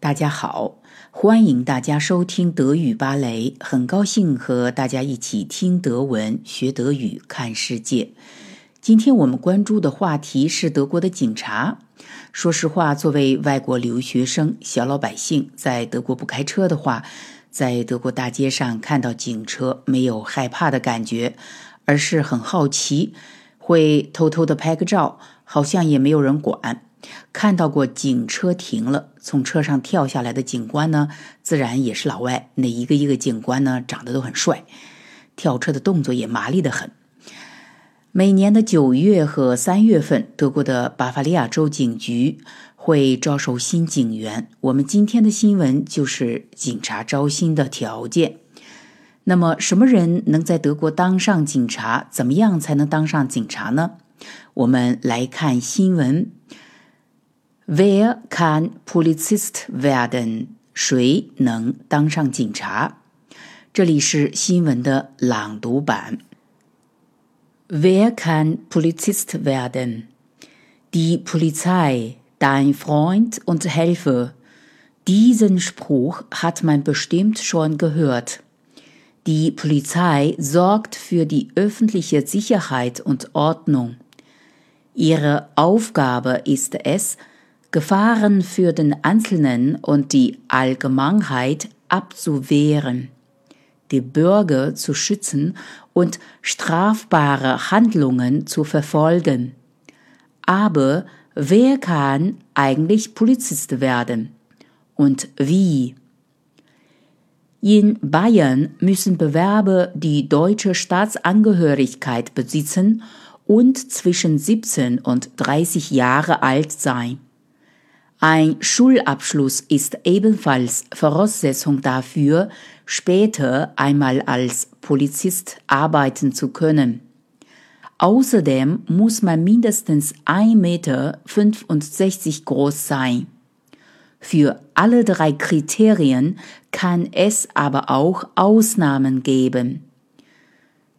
大家好，欢迎大家收听德语芭蕾，很高兴和大家一起听德文、学德语、看世界。今天我们关注的话题是德国的警察。说实话，作为外国留学生、小老百姓，在德国不开车的话，在德国大街上看到警车，没有害怕的感觉，而是很好奇，会偷偷的拍个照，好像也没有人管。看到过警车停了，从车上跳下来的警官呢，自然也是老外。那一个一个警官呢，长得都很帅，跳车的动作也麻利的很。每年的九月和三月份，德国的巴伐利亚州警局会招收新警员。我们今天的新闻就是警察招新的条件。那么，什么人能在德国当上警察？怎么样才能当上警察呢？我们来看新闻。Wer kann Polizist werden？谁能当上警察？这里是新闻的朗读版。Wer kann Polizist werden? Die Polizei, dein Freund und Helfer. Diesen Spruch hat man bestimmt schon gehört. Die Polizei sorgt für die öffentliche Sicherheit und Ordnung. Ihre Aufgabe ist es, Gefahren für den Einzelnen und die Allgemeinheit abzuwehren, die Bürger zu schützen und strafbare Handlungen zu verfolgen. Aber wer kann eigentlich Polizist werden? Und wie? In Bayern müssen Bewerber die deutsche Staatsangehörigkeit besitzen und zwischen 17 und 30 Jahre alt sein. Ein Schulabschluss ist ebenfalls Voraussetzung dafür, später einmal als Polizist arbeiten zu können. Außerdem muss man mindestens 1,65 Meter groß sein. Für alle drei Kriterien kann es aber auch Ausnahmen geben.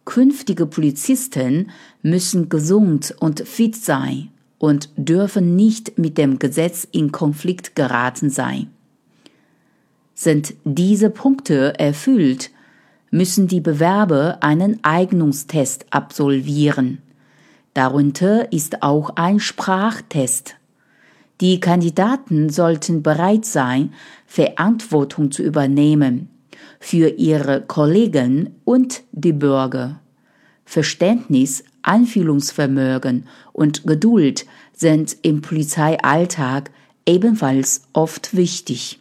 Künftige Polizisten müssen gesund und fit sein und dürfen nicht mit dem Gesetz in Konflikt geraten sein. Sind diese Punkte erfüllt, müssen die Bewerber einen Eignungstest absolvieren. Darunter ist auch ein Sprachtest. Die Kandidaten sollten bereit sein, Verantwortung zu übernehmen für ihre Kollegen und die Bürger. Verständnis, Anfühlungsvermögen und Geduld sind im Polizeialltag ebenfalls oft wichtig.